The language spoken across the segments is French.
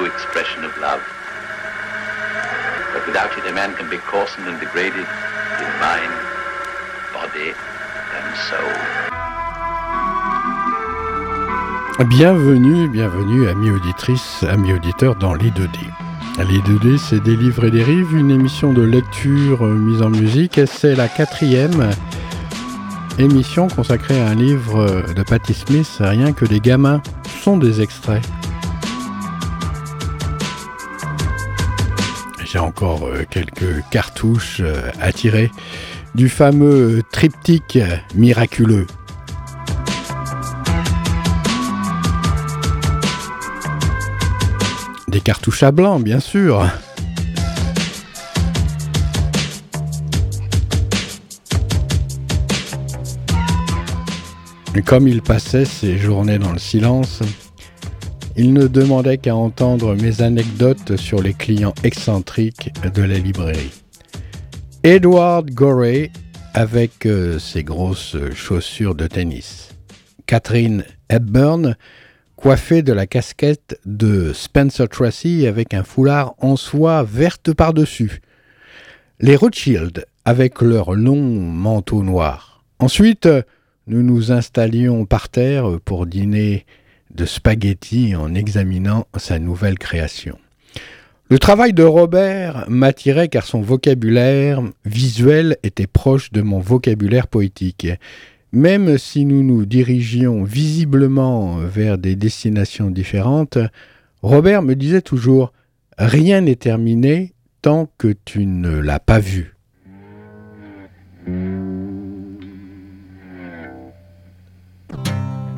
expression of love. But without it, a man can be coarsened and degraded in mind, body, and soul. Bienvenue, bienvenue, amis auditrices, amis auditeurs dans les 2D. Les 2D, c'est des livres et des rives, une émission de lecture mise en musique. C'est la quatrième émission consacrée à un livre de Patti Smith, Rien que des gamins sont des extraits. Encore euh, quelques cartouches euh, à tirer du fameux triptyque miraculeux. Des cartouches à blanc, bien sûr. Comme il passait ses journées dans le silence, il ne demandait qu'à entendre mes anecdotes sur les clients excentriques de la librairie. Edward Gorey avec euh, ses grosses chaussures de tennis. Catherine Hepburn coiffée de la casquette de Spencer Tracy avec un foulard en soie verte par-dessus. Les Rothschild avec leur long manteau noir. Ensuite, nous nous installions par terre pour dîner de spaghettis en examinant sa nouvelle création. Le travail de Robert m'attirait car son vocabulaire visuel était proche de mon vocabulaire poétique même si nous nous dirigions visiblement vers des destinations différentes, Robert me disait toujours Rien n'est terminé tant que tu ne l'as pas vu.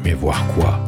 Mais voir quoi?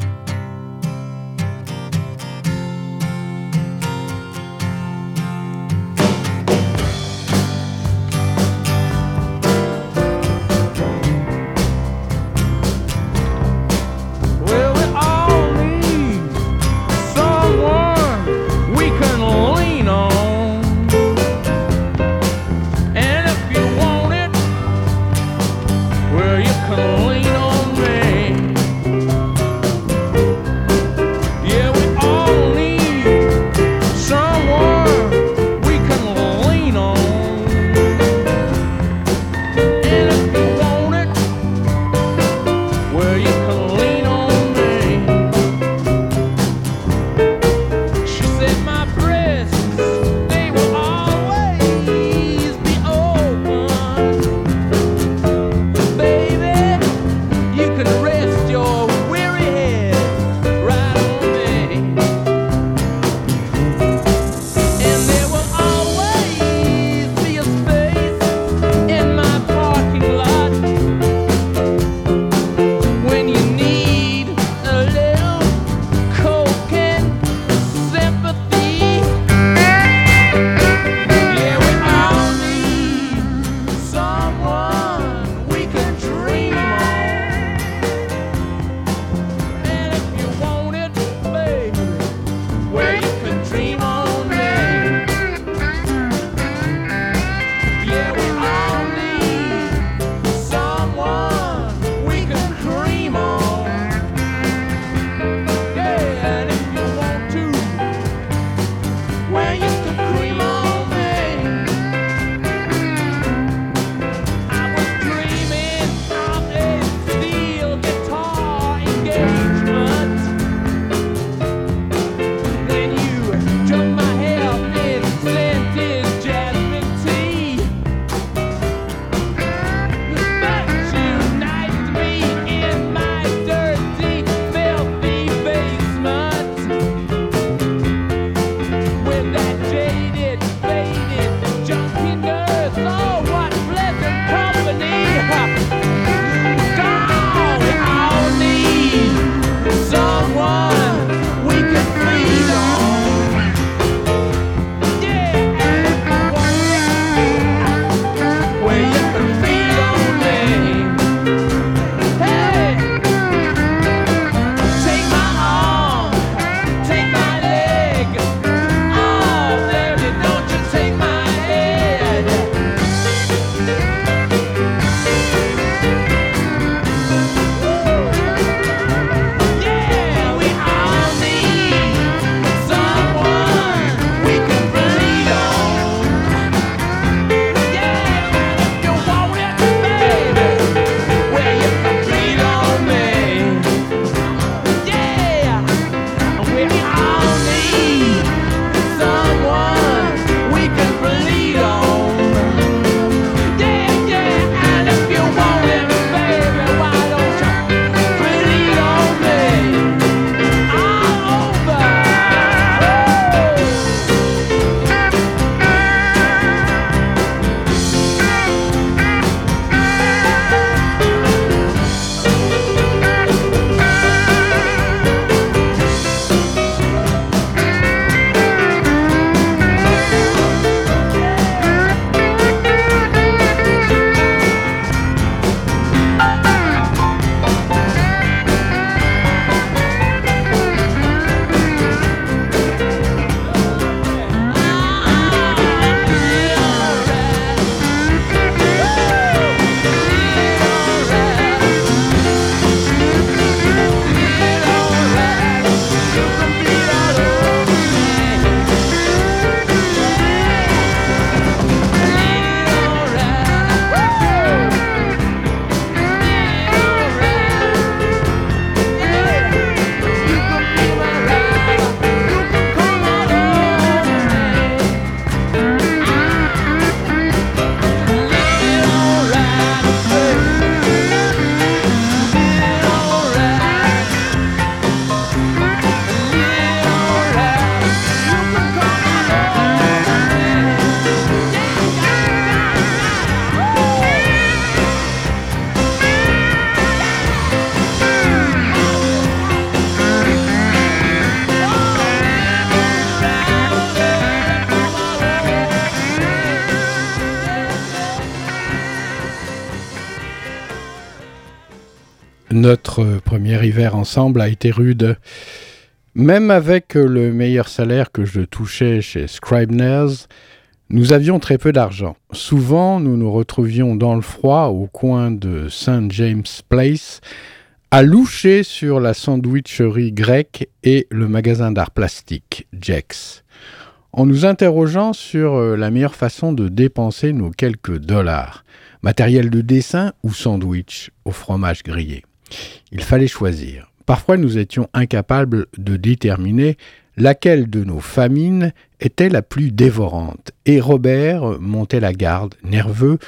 Hiver ensemble a été rude. Même avec le meilleur salaire que je touchais chez Scribner's, nous avions très peu d'argent. Souvent, nous nous retrouvions dans le froid au coin de St. James Place, à loucher sur la sandwicherie grecque et le magasin d'art plastique, Jex, en nous interrogeant sur euh, la meilleure façon de dépenser nos quelques dollars, matériel de dessin ou sandwich au fromage grillé. Il fallait choisir. Parfois nous étions incapables de déterminer laquelle de nos famines était la plus dévorante, et Robert montait la garde, nerveux,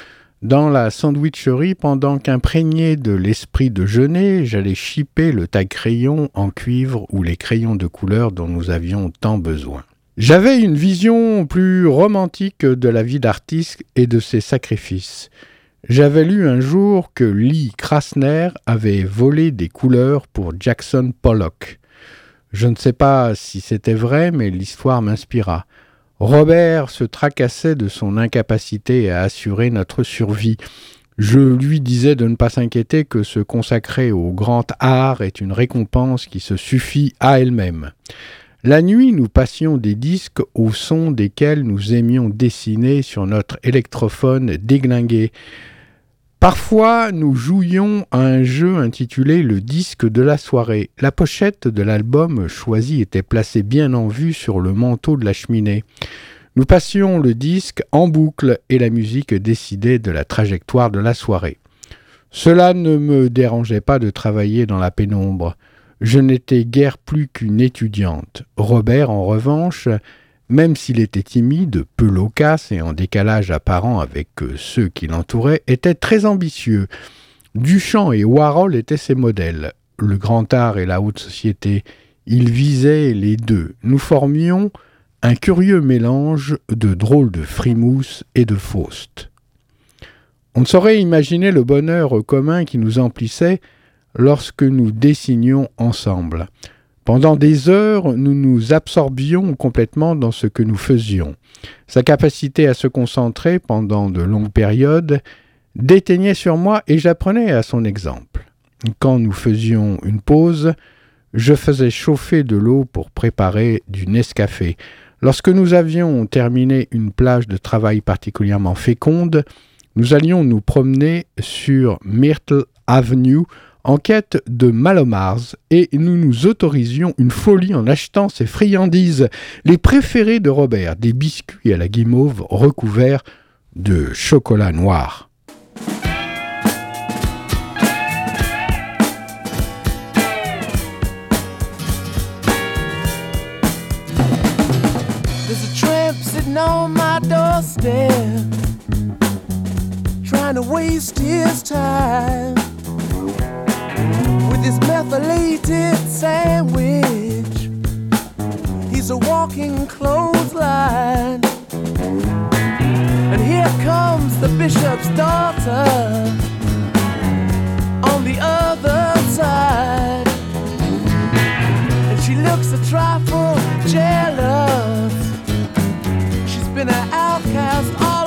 dans la sandwicherie pendant qu'imprégné de l'esprit de jeûner, j'allais chipper le tag crayon en cuivre ou les crayons de couleur dont nous avions tant besoin. J'avais une vision plus romantique de la vie d'artiste et de ses sacrifices. J'avais lu un jour que Lee Krasner avait volé des couleurs pour Jackson Pollock. Je ne sais pas si c'était vrai, mais l'histoire m'inspira. Robert se tracassait de son incapacité à assurer notre survie. Je lui disais de ne pas s'inquiéter que se consacrer au grand art est une récompense qui se suffit à elle-même. La nuit, nous passions des disques au son desquels nous aimions dessiner sur notre électrophone déglingué. Parfois, nous jouions à un jeu intitulé Le disque de la soirée. La pochette de l'album choisi était placée bien en vue sur le manteau de la cheminée. Nous passions le disque en boucle et la musique décidait de la trajectoire de la soirée. Cela ne me dérangeait pas de travailler dans la pénombre. Je n'étais guère plus qu'une étudiante. Robert, en revanche, même s'il était timide, peu loquace et en décalage apparent avec euh, ceux qui l'entouraient, était très ambitieux. Duchamp et Warhol étaient ses modèles. Le grand art et la haute société, il visait les deux. Nous formions un curieux mélange de drôles de frimousse et de Faust. On ne saurait imaginer le bonheur commun qui nous emplissait lorsque nous dessinions ensemble. Pendant des heures, nous nous absorbions complètement dans ce que nous faisions. Sa capacité à se concentrer pendant de longues périodes déteignait sur moi et j'apprenais à son exemple. Quand nous faisions une pause, je faisais chauffer de l'eau pour préparer du Nescafé. Lorsque nous avions terminé une plage de travail particulièrement féconde, nous allions nous promener sur Myrtle Avenue en quête de Malomars et nous nous autorisions une folie en achetant ces friandises, les préférées de Robert, des biscuits à la guimauve recouverts de chocolat noir. trying to waste his time. His methylated sandwich. He's a walking clothesline. And here comes the bishop's daughter on the other side. And she looks a trifle jealous. She's been an outcast all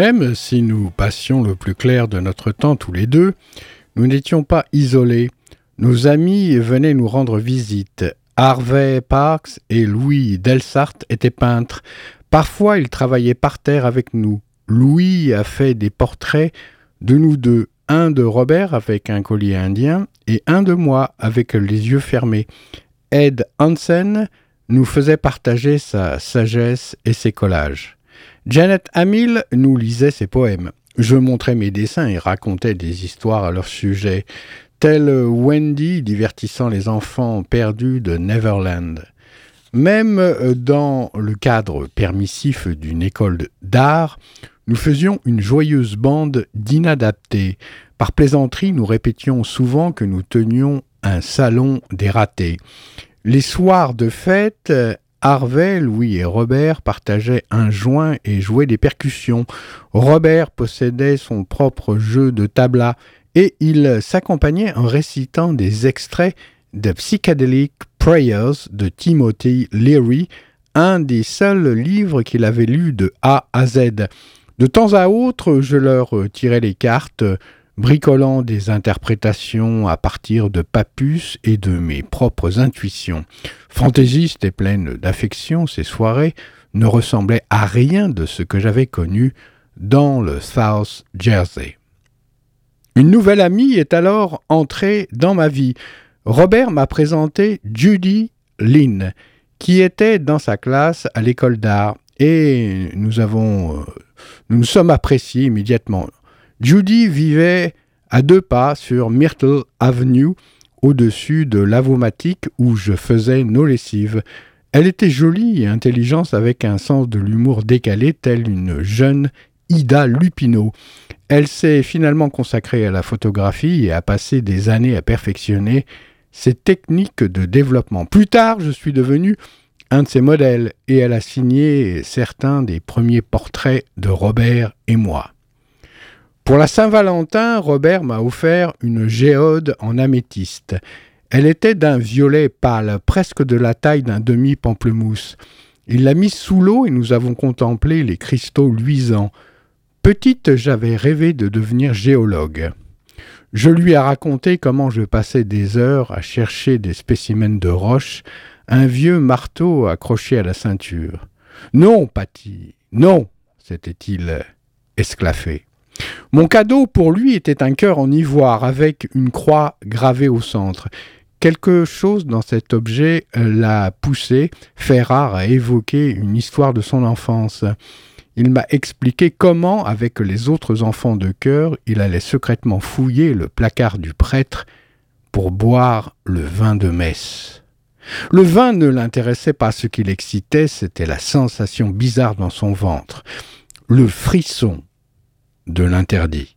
Même si nous passions le plus clair de notre temps tous les deux, nous n'étions pas isolés. Nos amis venaient nous rendre visite. Harvey Parks et Louis Delsart étaient peintres. Parfois, ils travaillaient par terre avec nous. Louis a fait des portraits de nous deux, un de Robert avec un collier indien et un de moi avec les yeux fermés. Ed Hansen nous faisait partager sa sagesse et ses collages. Janet Hamill nous lisait ses poèmes. Je montrais mes dessins et racontais des histoires à leur sujet, telle Wendy divertissant les enfants perdus de Neverland. Même euh, dans le cadre permissif d'une école d'art, nous faisions une joyeuse bande d'inadaptés. Par plaisanterie, nous répétions souvent que nous tenions un salon des ratés. Les soirs de fête, Harvey, Louis et Robert partageaient un joint et jouaient des percussions. Robert possédait son propre jeu de tabla et il s'accompagnait en récitant des extraits de Psychedelic Prayers de Timothy Leary, un des seuls livres qu'il avait lus de A à Z. De temps à autre, je leur tirais les cartes, bricolant des interprétations à partir de Papus et de mes propres intuitions. Fantaisistes et pleines d'affection, ces soirées ne ressemblaient à rien de ce que j'avais connu dans le South Jersey. Une nouvelle amie est alors entrée dans ma vie. Robert m'a présenté Judy Lynn, qui était dans sa classe à l'école d'art, et nous avons, euh, nous nous sommes appréciés immédiatement. Judy vivait à deux pas sur Myrtle Avenue, au-dessus de l'avomatique où je faisais nos lessives. Elle était jolie et intelligente avec un sens de l'humour décalé, telle une jeune Ida Lupino. Elle s'est finalement consacrée à la photographie et a passé des années à perfectionner ses techniques de développement. Plus tard, je suis devenu un de ses modèles et elle a signé certains des premiers portraits de Robert et moi. Pour la Saint-Valentin, Robert m'a offert une géode en améthyste. Elle était d'un violet pâle, presque de la taille d'un demi-pamplemousse. Il l'a mise sous l'eau et nous avons contemplé les cristaux luisants. Petite, j'avais rêvé de devenir géologue. Je lui ai raconté comment je passais des heures à chercher des spécimens de roches, un vieux marteau accroché à la ceinture. Non, Patty, non, s'était-il esclaffé. Mon cadeau pour lui était un cœur en ivoire avec une croix gravée au centre. Quelque chose dans cet objet l'a poussé, fait rare, à évoquer une histoire de son enfance. Il m'a expliqué comment, avec les autres enfants de cœur, il allait secrètement fouiller le placard du prêtre pour boire le vin de messe. Le vin ne l'intéressait pas, ce qui l'excitait, c'était la sensation bizarre dans son ventre, le frisson de l'interdit.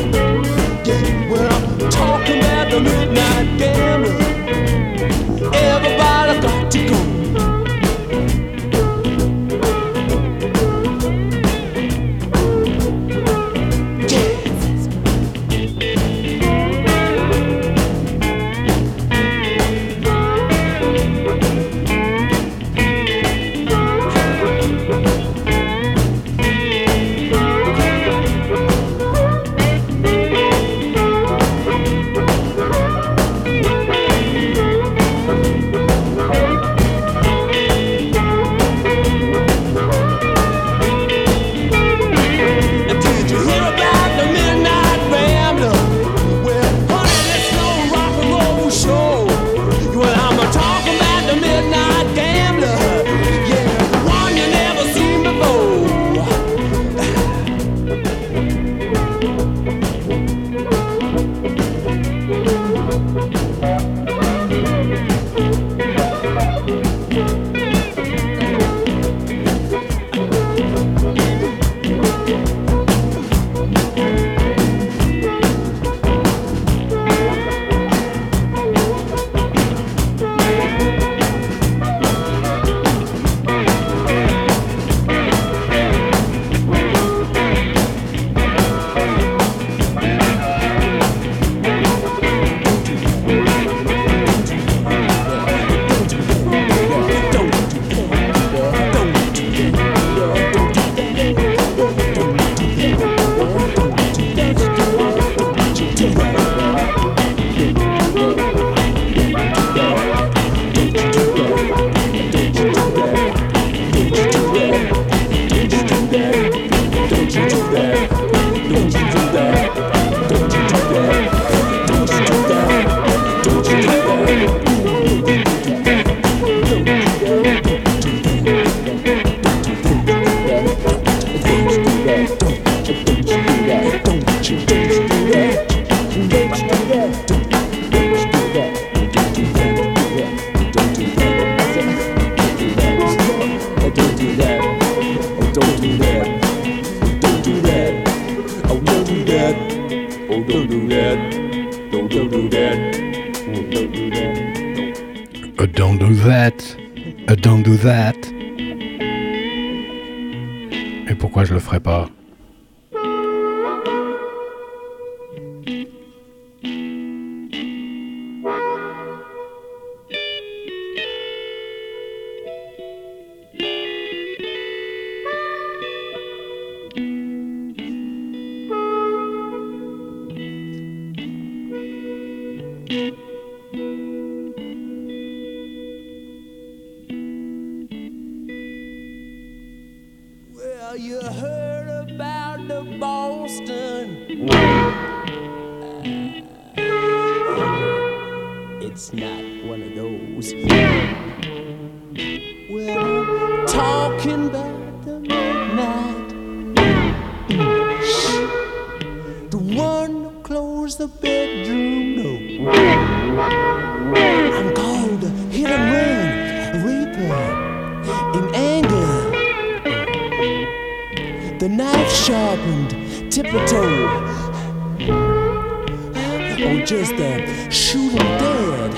Or just a shoot 'em dead,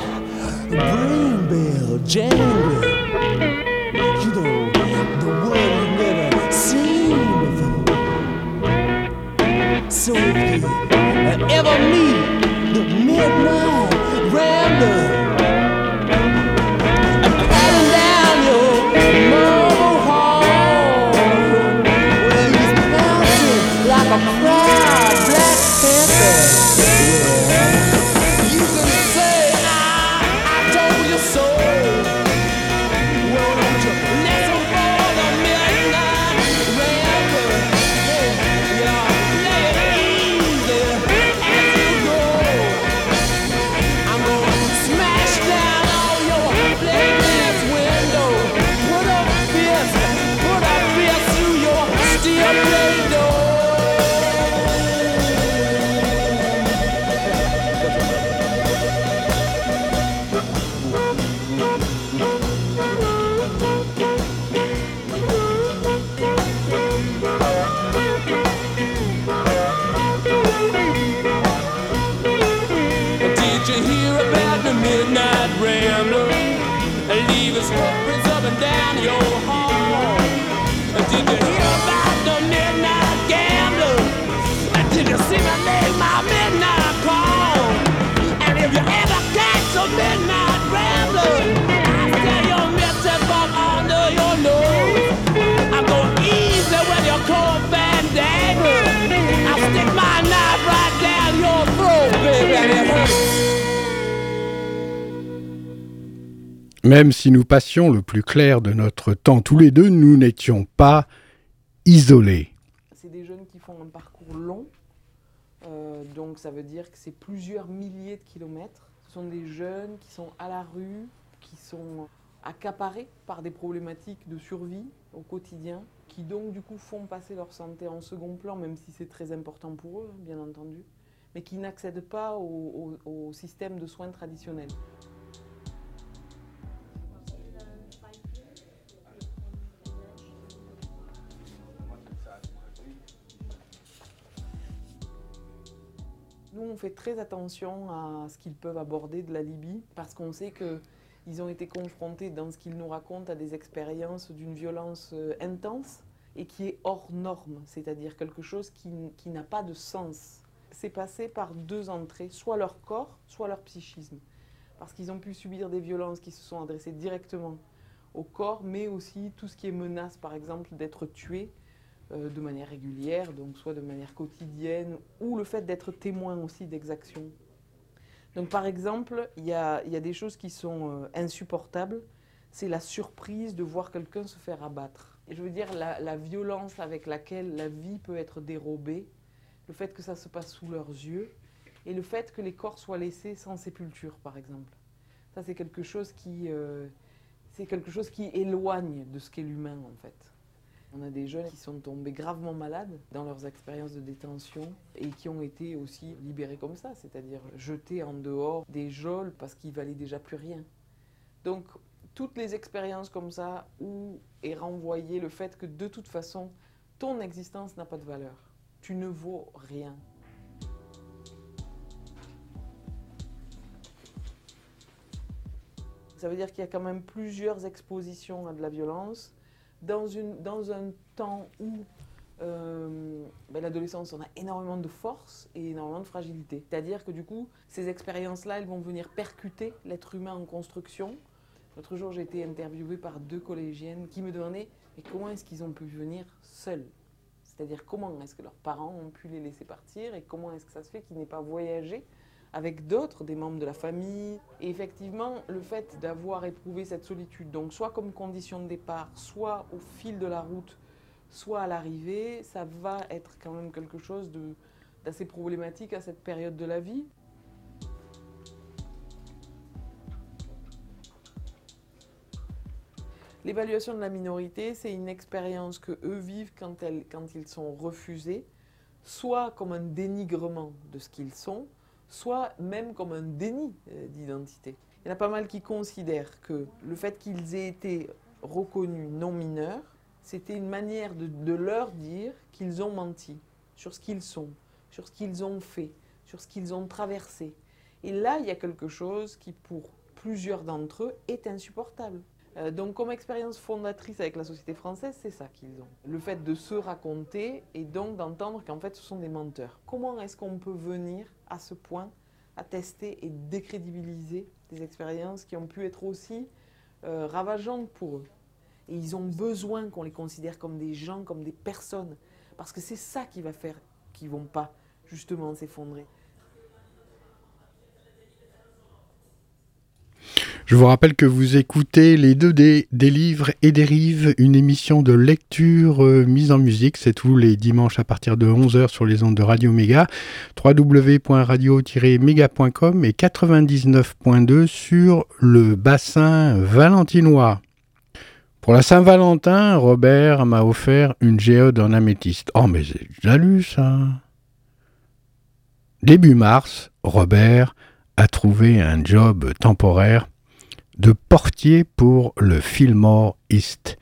brain bell jangle. You know, the one you never seen before. So if you ever meet the midnight rambler, Même si nous passions le plus clair de notre temps tous les deux, nous n'étions pas isolés. C'est des jeunes qui font un parcours long, euh, donc ça veut dire que c'est plusieurs milliers de kilomètres. Ce sont des jeunes qui sont à la rue, qui sont accaparés par des problématiques de survie au quotidien, qui donc du coup font passer leur santé en second plan, même si c'est très important pour eux, bien entendu, mais qui n'accèdent pas au- au système de soins traditionnel. On fait très attention à ce qu'ils peuvent aborder de la Libye parce qu'on sait qu'ils ont été confrontés, dans ce qu'ils nous racontent, à des expériences d'une violence euh, intense et qui est hors norme, c'est-à-dire quelque chose qui, qui n'a pas de sens. C'est passé par deux entrées, soit leur corps, soit leur psychisme. Parce qu'ils ont pu subir des violences qui se sont adressées directement au corps, mais aussi tout ce qui est menace, par exemple, d'être tué de manière régulière, donc soit de manière quotidienne, ou le fait d'être témoin aussi d'exactions. Donc par exemple, il y y a des choses qui sont euh, insupportables, c'est la surprise de voir quelqu'un se faire abattre. Et je veux dire, la, la violence avec laquelle la vie peut être dérobée, le fait que ça se passe sous leurs yeux, et le fait que les corps soient laissés sans sépulture, par exemple. Ça, c'est quelque chose qui, euh, c'est quelque chose qui éloigne de ce qu'est l'humain, en fait. On a des jeunes qui sont tombés gravement malades dans leurs expériences de détention et qui ont été aussi libérés comme ça, c'est-à-dire jetés en dehors des geôles parce qu'ils valaient déjà plus rien. Donc, toutes les expériences comme ça où est renvoyé le fait que de toute façon, ton existence n'a pas de valeur. Tu ne vaux rien. Ça veut dire qu'il y a quand même plusieurs expositions à de la violence dans, une, dans un temps où euh, ben, l'adolescence, on a énormément de force et énormément de fragilité. C'est-à-dire que du coup, ces expériences-là, elles vont venir percuter l'être humain en construction. L'autre jour, j'ai été interviewée par deux collégiennes qui me demandaient mais comment est-ce qu'ils ont pu venir seuls? C'est-à-dire comment est-ce que leurs parents ont pu les laisser partir et comment est-ce que ça se fait qu'ils n'aient pas voyagé? Avec d'autres, des membres de la famille. Et effectivement, le fait d'avoir éprouvé cette solitude, donc soit comme condition de départ, soit au fil de la route, soit à l'arrivée, ça va être quand même quelque chose d'assez problématique à cette période de la vie. L'évaluation de la minorité, c'est une expérience que eux vivent quand, quand ils sont refusés, soit comme un dénigrement de ce qu'ils sont, soit même comme un déni euh, d'identité. Il y en a pas mal qui considèrent que le fait qu'ils aient été reconnus non mineurs, c'était une manière de, leur dire qu'ils ont menti sur ce qu'ils sont, sur ce qu'ils ont fait, sur ce qu'ils ont traversé. Et là, il y a quelque chose qui, pour plusieurs d'entre eux, est insupportable. Euh, donc comme expérience fondatrice avec la société française, c'est ça qu'ils ont. Le fait de se raconter et donc d'entendre qu'en fait ce sont des menteurs. Comment est-ce qu'on peut venir à ce point à tester et décrédibiliser des expériences qui ont pu être aussi euh, ravageantes pour eux Et ils ont besoin qu'on les considère comme des gens, comme des personnes. Parce que c'est ça qui va faire qu'ils ne vont pas justement s'effondrer. Je vous rappelle que vous écoutez les deux des, des livres et des rives, une émission de lecture euh, mise en musique. C'est tous les dimanches à partir de 11h sur les ondes de Radio Méga, www.radio-méga.com et 99.2 sur le bassin valentinois. Pour la Saint-Valentin, Robert m'a offert une géode en améthyste. Oh, mais j'ai déjà lu ça. Début mars, Robert a trouvé un job temporaire de portier pour le Fillmore East,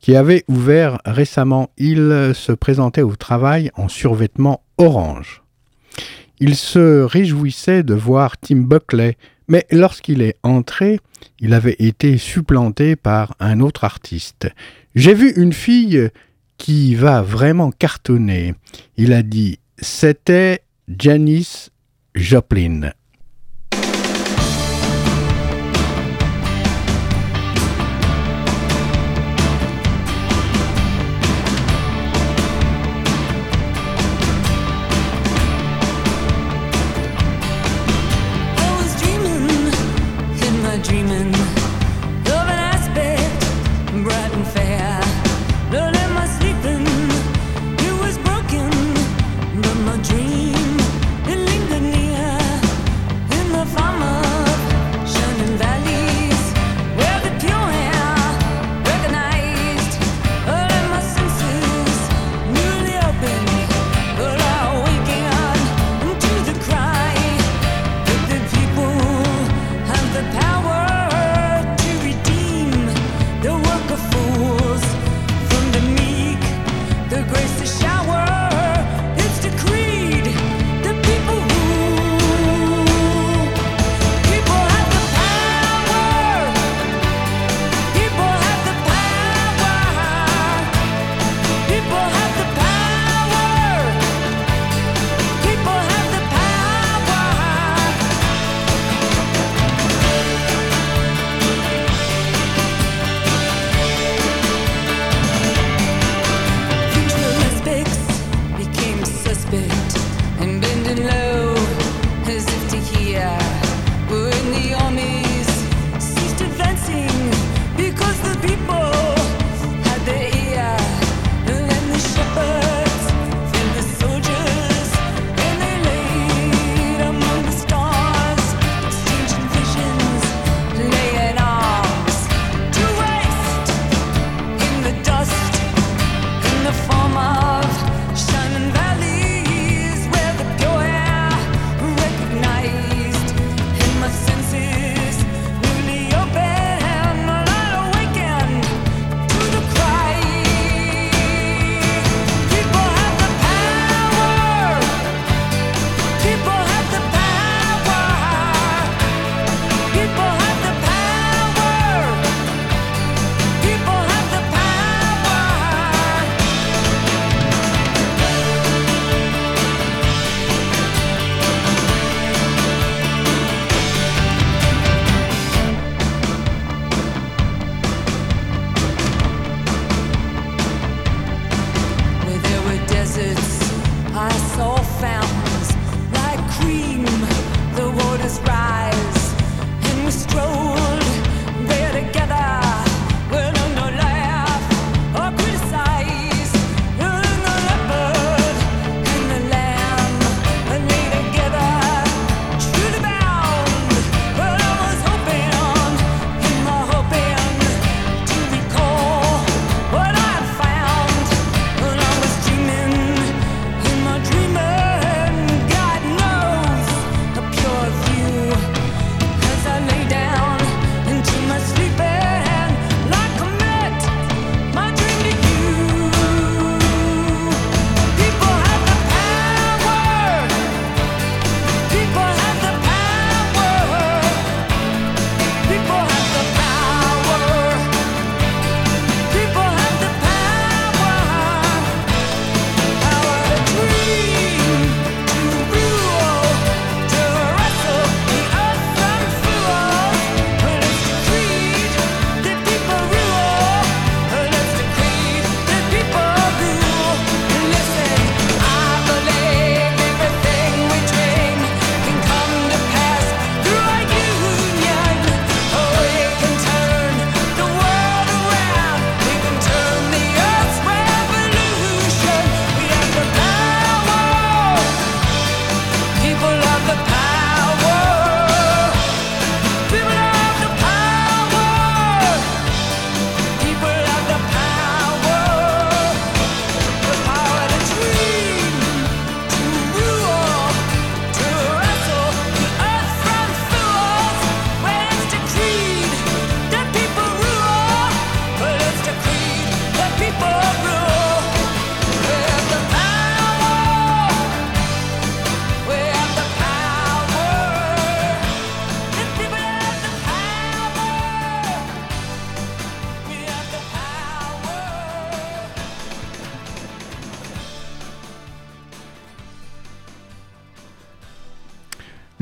qui avait ouvert récemment. Il se présentait au travail en survêtement orange. Il se réjouissait de voir Tim Buckley, mais lorsqu'il est entré, il avait été supplanté par un autre artiste. J'ai vu une fille qui va vraiment cartonner. Il a dit c'était Janice Joplin.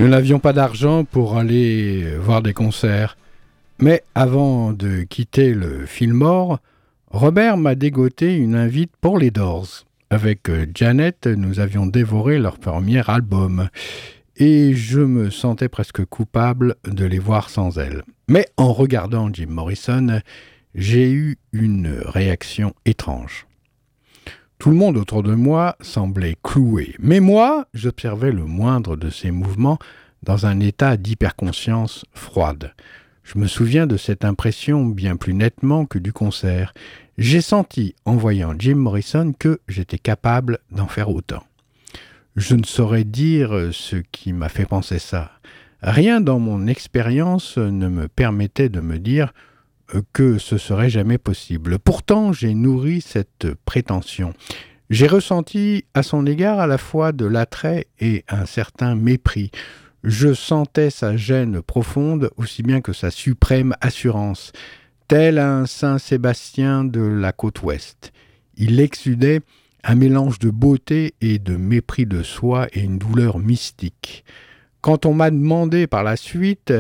Nous n'avions pas d'argent pour aller voir des concerts. Mais avant de quitter le Fillmore, Robert m'a dégoté une invite pour les Doors. Avec Janet, nous avions dévoré leur premier album et je me sentais presque coupable de les voir sans elle. Mais en regardant Jim Morrison, j'ai eu une réaction étrange. Tout le monde autour de moi semblait cloué, mais moi, j'observais le moindre de ses mouvements dans un état d'hyperconscience froide. Je me souviens de cette impression bien plus nettement que du concert. J'ai senti, en voyant Jim Morrison, que j'étais capable d'en faire autant. Je ne saurais dire ce qui m'a fait penser ça. Rien dans mon expérience ne me permettait de me dire que ce serait jamais possible. Pourtant, j'ai nourri cette prétention. J'ai ressenti à son égard à la fois de l'attrait et un certain mépris. Je sentais sa gêne profonde aussi bien que sa suprême assurance, tel un Saint Sébastien de la côte ouest. Il exudait un mélange de beauté et de mépris de soi et une douleur mystique. Quand on m'a demandé par la suite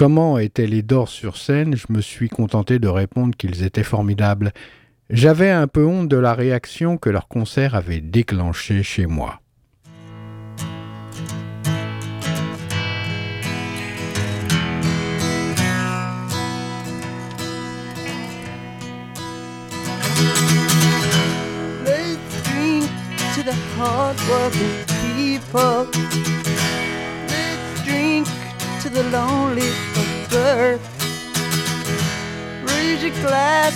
Comment étaient les Dors sur scène? Je me suis contenté de répondre qu'ils étaient formidables. J'avais un peu honte de la réaction que leur concert avait déclenchée chez moi. to the lonely of. Raise your glass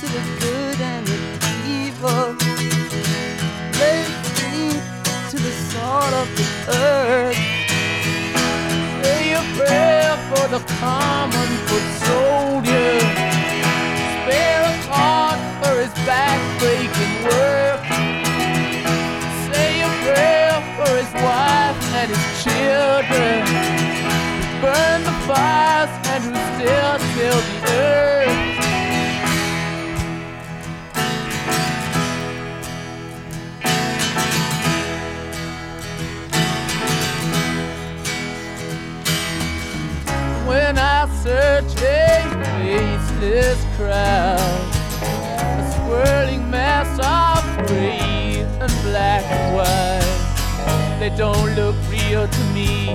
to the good and the evil. Let's drink to the salt of the earth. Say a prayer for the common foot soldier. Spare a thought for his back-breaking work. Say a prayer for his wife and his children burn and who still till the earth. When I search a faceless crowd, a swirling mass of gray and black and white, they don't look real to me.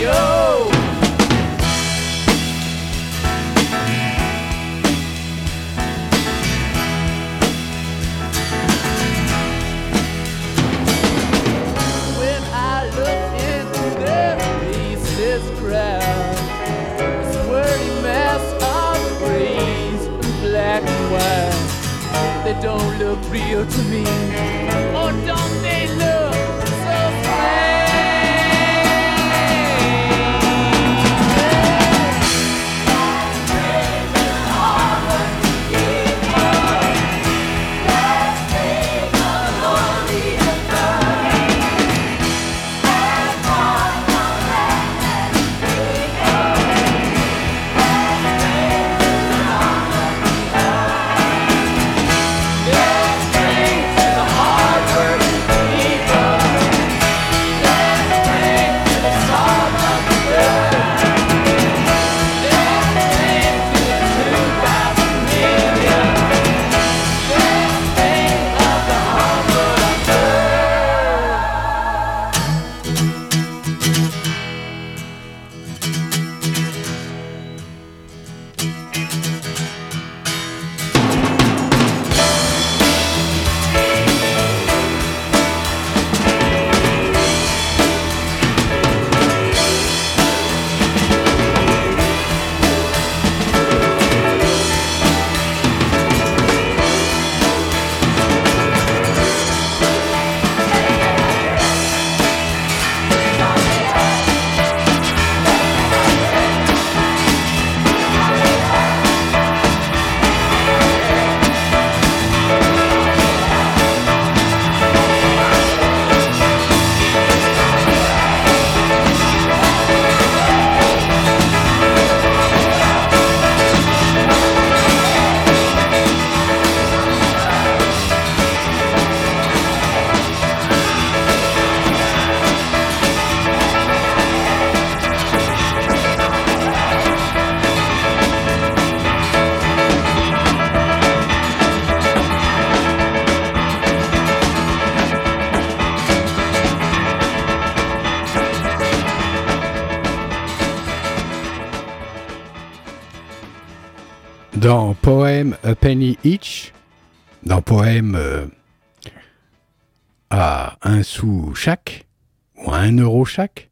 yo. When I look into their faces crowd, this wordy mess of grays and black and white, they don't look real to me. Oh, don't ou à un euro chaque,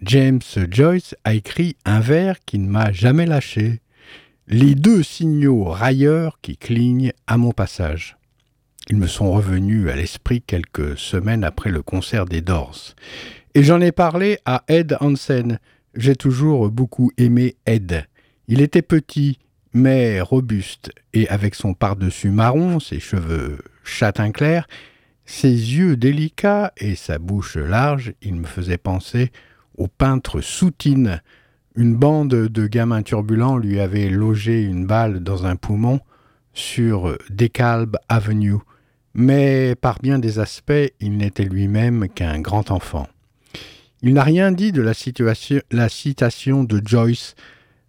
James Joyce a écrit un vers qui ne m'a jamais lâché, les deux signaux railleurs qui clignent à mon passage. Ils me sont revenus à l'esprit quelques semaines après le concert des Doors. Et j'en ai parlé à Ed Hansen. J'ai toujours beaucoup aimé Ed. Il était petit, mais robuste, et avec son par-dessus marron, ses cheveux châtain clair, ses yeux délicats et sa bouche large, il me faisait penser au peintre Soutine. Une bande de gamins turbulents lui avait logé une balle dans un poumon sur DeKalb Avenue, mais par bien des aspects, il n'était lui-même qu'un grand enfant. Il n'a rien dit de la citation de Joyce,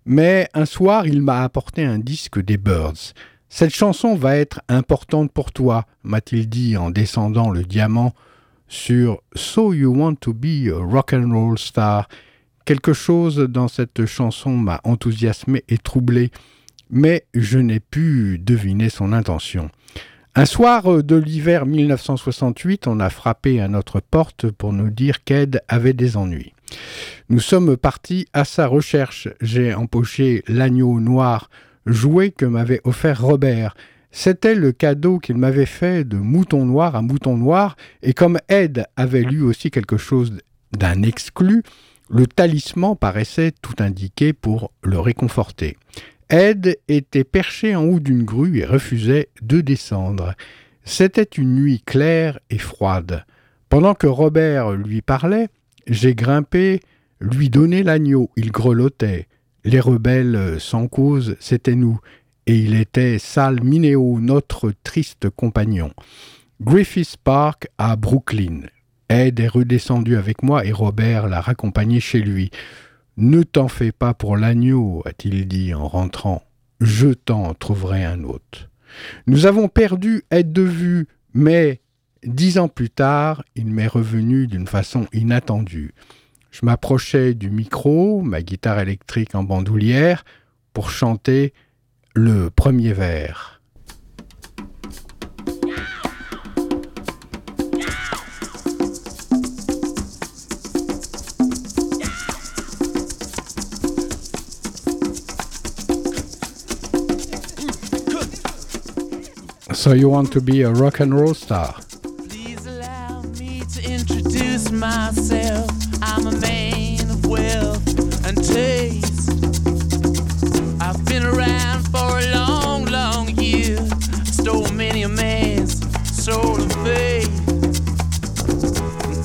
mais un soir il m'a apporté un disque des Birds. Cette chanson va être importante pour toi, m'a-t-il dit en descendant le diamant sur So You Want to Be a Rock and Roll Star. Quelque chose dans cette chanson m'a enthousiasmé et troublé, mais je n'ai pu deviner son intention. Un soir de l'hiver 1968, on a frappé à notre porte pour nous dire qu'Ed avait des ennuis. Nous sommes partis à sa recherche. J'ai empoché l'agneau noir jouet que m'avait offert Robert. C'était le cadeau qu'il m'avait fait de mouton noir à mouton noir, et comme Ed avait lu aussi quelque chose d'un exclu, le talisman paraissait tout indiqué pour le réconforter. Ed était perché en haut d'une grue et refusait de descendre. C'était une nuit claire et froide. Pendant que Robert lui parlait, j'ai grimpé, lui donné l'agneau, il grelottait. Les rebelles sans cause, c'était nous, et il était Sal Mineo, notre triste compagnon. Griffith Park à Brooklyn. Ed est redescendu avec moi et Robert l'a raccompagné chez lui. Ne t'en fais pas pour l'agneau, a-t-il dit en rentrant. Je t'en trouverai un autre. Nous avons perdu Ed de vue, mais dix ans plus tard, il m'est revenu d'une façon inattendue. Je m'approchais du micro, ma guitare électrique en bandoulière, pour chanter le premier vers. So you want to be a rock and roll star? Please allow me to introduce myself. I'm a man of wealth and taste. I've been around for a long, long year. Stole many a man's soul of faith.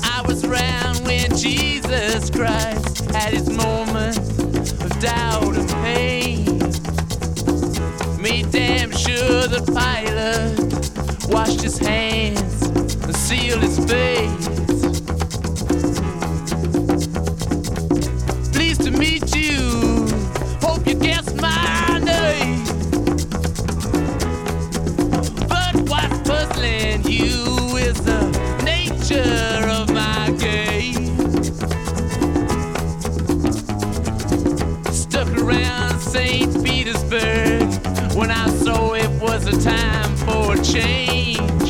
I was around when Jesus Christ had his moment of doubt and pain. Made damn sure the pilot washed his hands and sealed his face. St. Petersburg when I saw it was a time for change.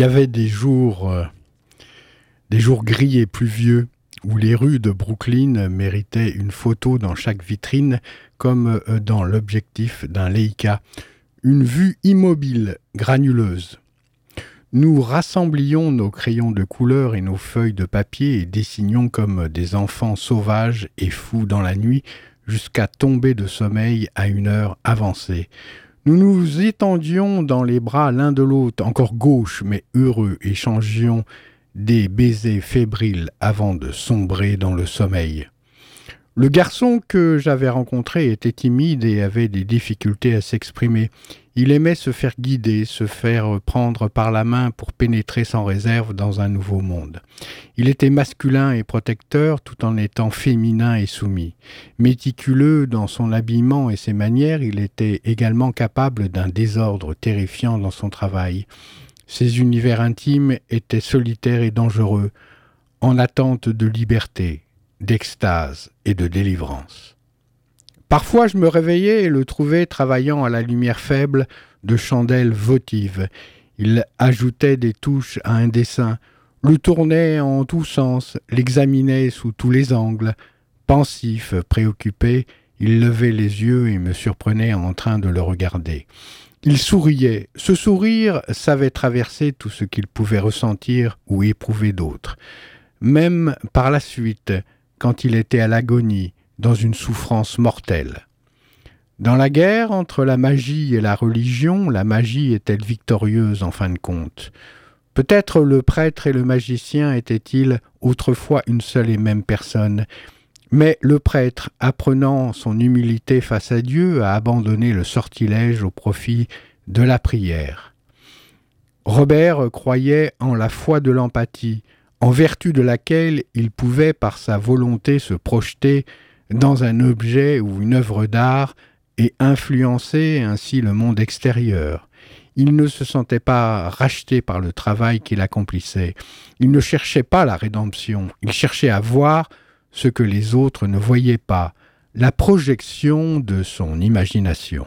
Y avait des jours, euh, des jours gris et pluvieux où les rues de Brooklyn méritaient une photo dans chaque vitrine, comme euh, dans l'objectif d'un Leica, une vue immobile, granuleuse. Nous rassemblions nos crayons de couleur et nos feuilles de papier et dessinions comme des enfants sauvages et fous dans la nuit jusqu'à tomber de sommeil à une heure avancée. Nous nous étendions dans les bras l'un de l'autre, encore gauche mais heureux, et changions des baisers fébriles avant de sombrer dans le sommeil. Le garçon que j'avais rencontré était timide et avait des difficultés à s'exprimer. Il aimait se faire guider, se faire prendre par la main pour pénétrer sans réserve dans un nouveau monde. Il était masculin et protecteur tout en étant féminin et soumis. Méticuleux dans son habillement et ses manières, il était également capable d'un désordre terrifiant dans son travail. Ses univers intimes étaient solitaires et dangereux, en attente de liberté, d'extase et de délivrance. Parfois je me réveillais et le trouvais travaillant à la lumière faible de chandelles votives. Il ajoutait des touches à un dessin, le tournait en tous sens, l'examinait sous tous les angles. Pensif, préoccupé, il levait les yeux et me surprenait en train de le regarder. Il souriait. Ce sourire savait traverser tout ce qu'il pouvait ressentir ou éprouver d'autre. Même par la suite, quand il était à l'agonie, dans une souffrance mortelle. Dans la guerre entre la magie et la religion, la magie est-elle victorieuse en fin de compte? Peut-être le prêtre et le magicien étaient-ils autrefois une seule et même personne, mais le prêtre, apprenant son humilité face à Dieu, a abandonné le sortilège au profit de la prière. Robert croyait en la foi de l'empathie, en vertu de laquelle il pouvait par sa volonté se projeter dans un objet ou une œuvre d'art et influencer ainsi le monde extérieur. Il ne se sentait pas racheté par le travail qu'il accomplissait. Il ne cherchait pas la rédemption. Il cherchait à voir ce que les autres ne voyaient pas, la projection de son imagination.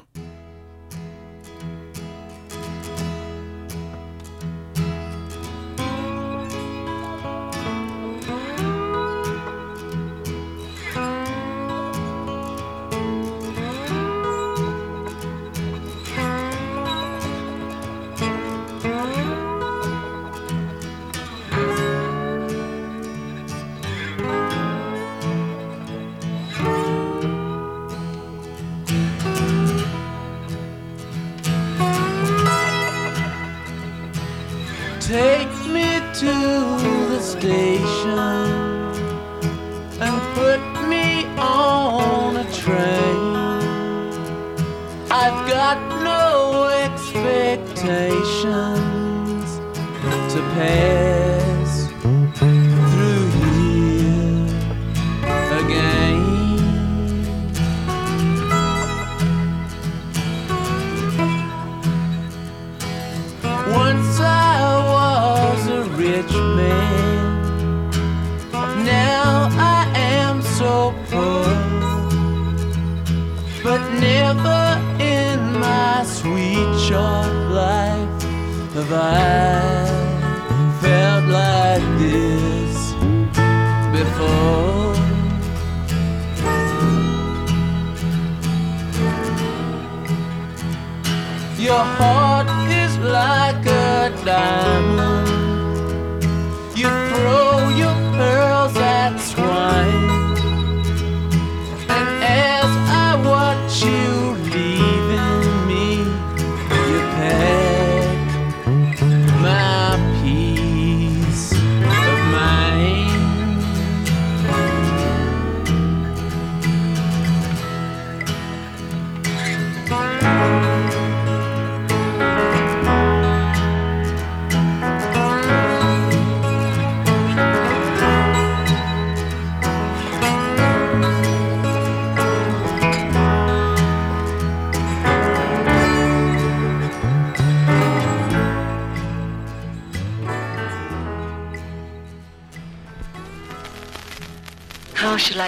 your heart is like a diamond.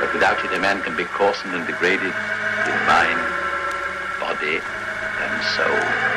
But without it, a man can be coarsened and degraded in mind, body, and soul.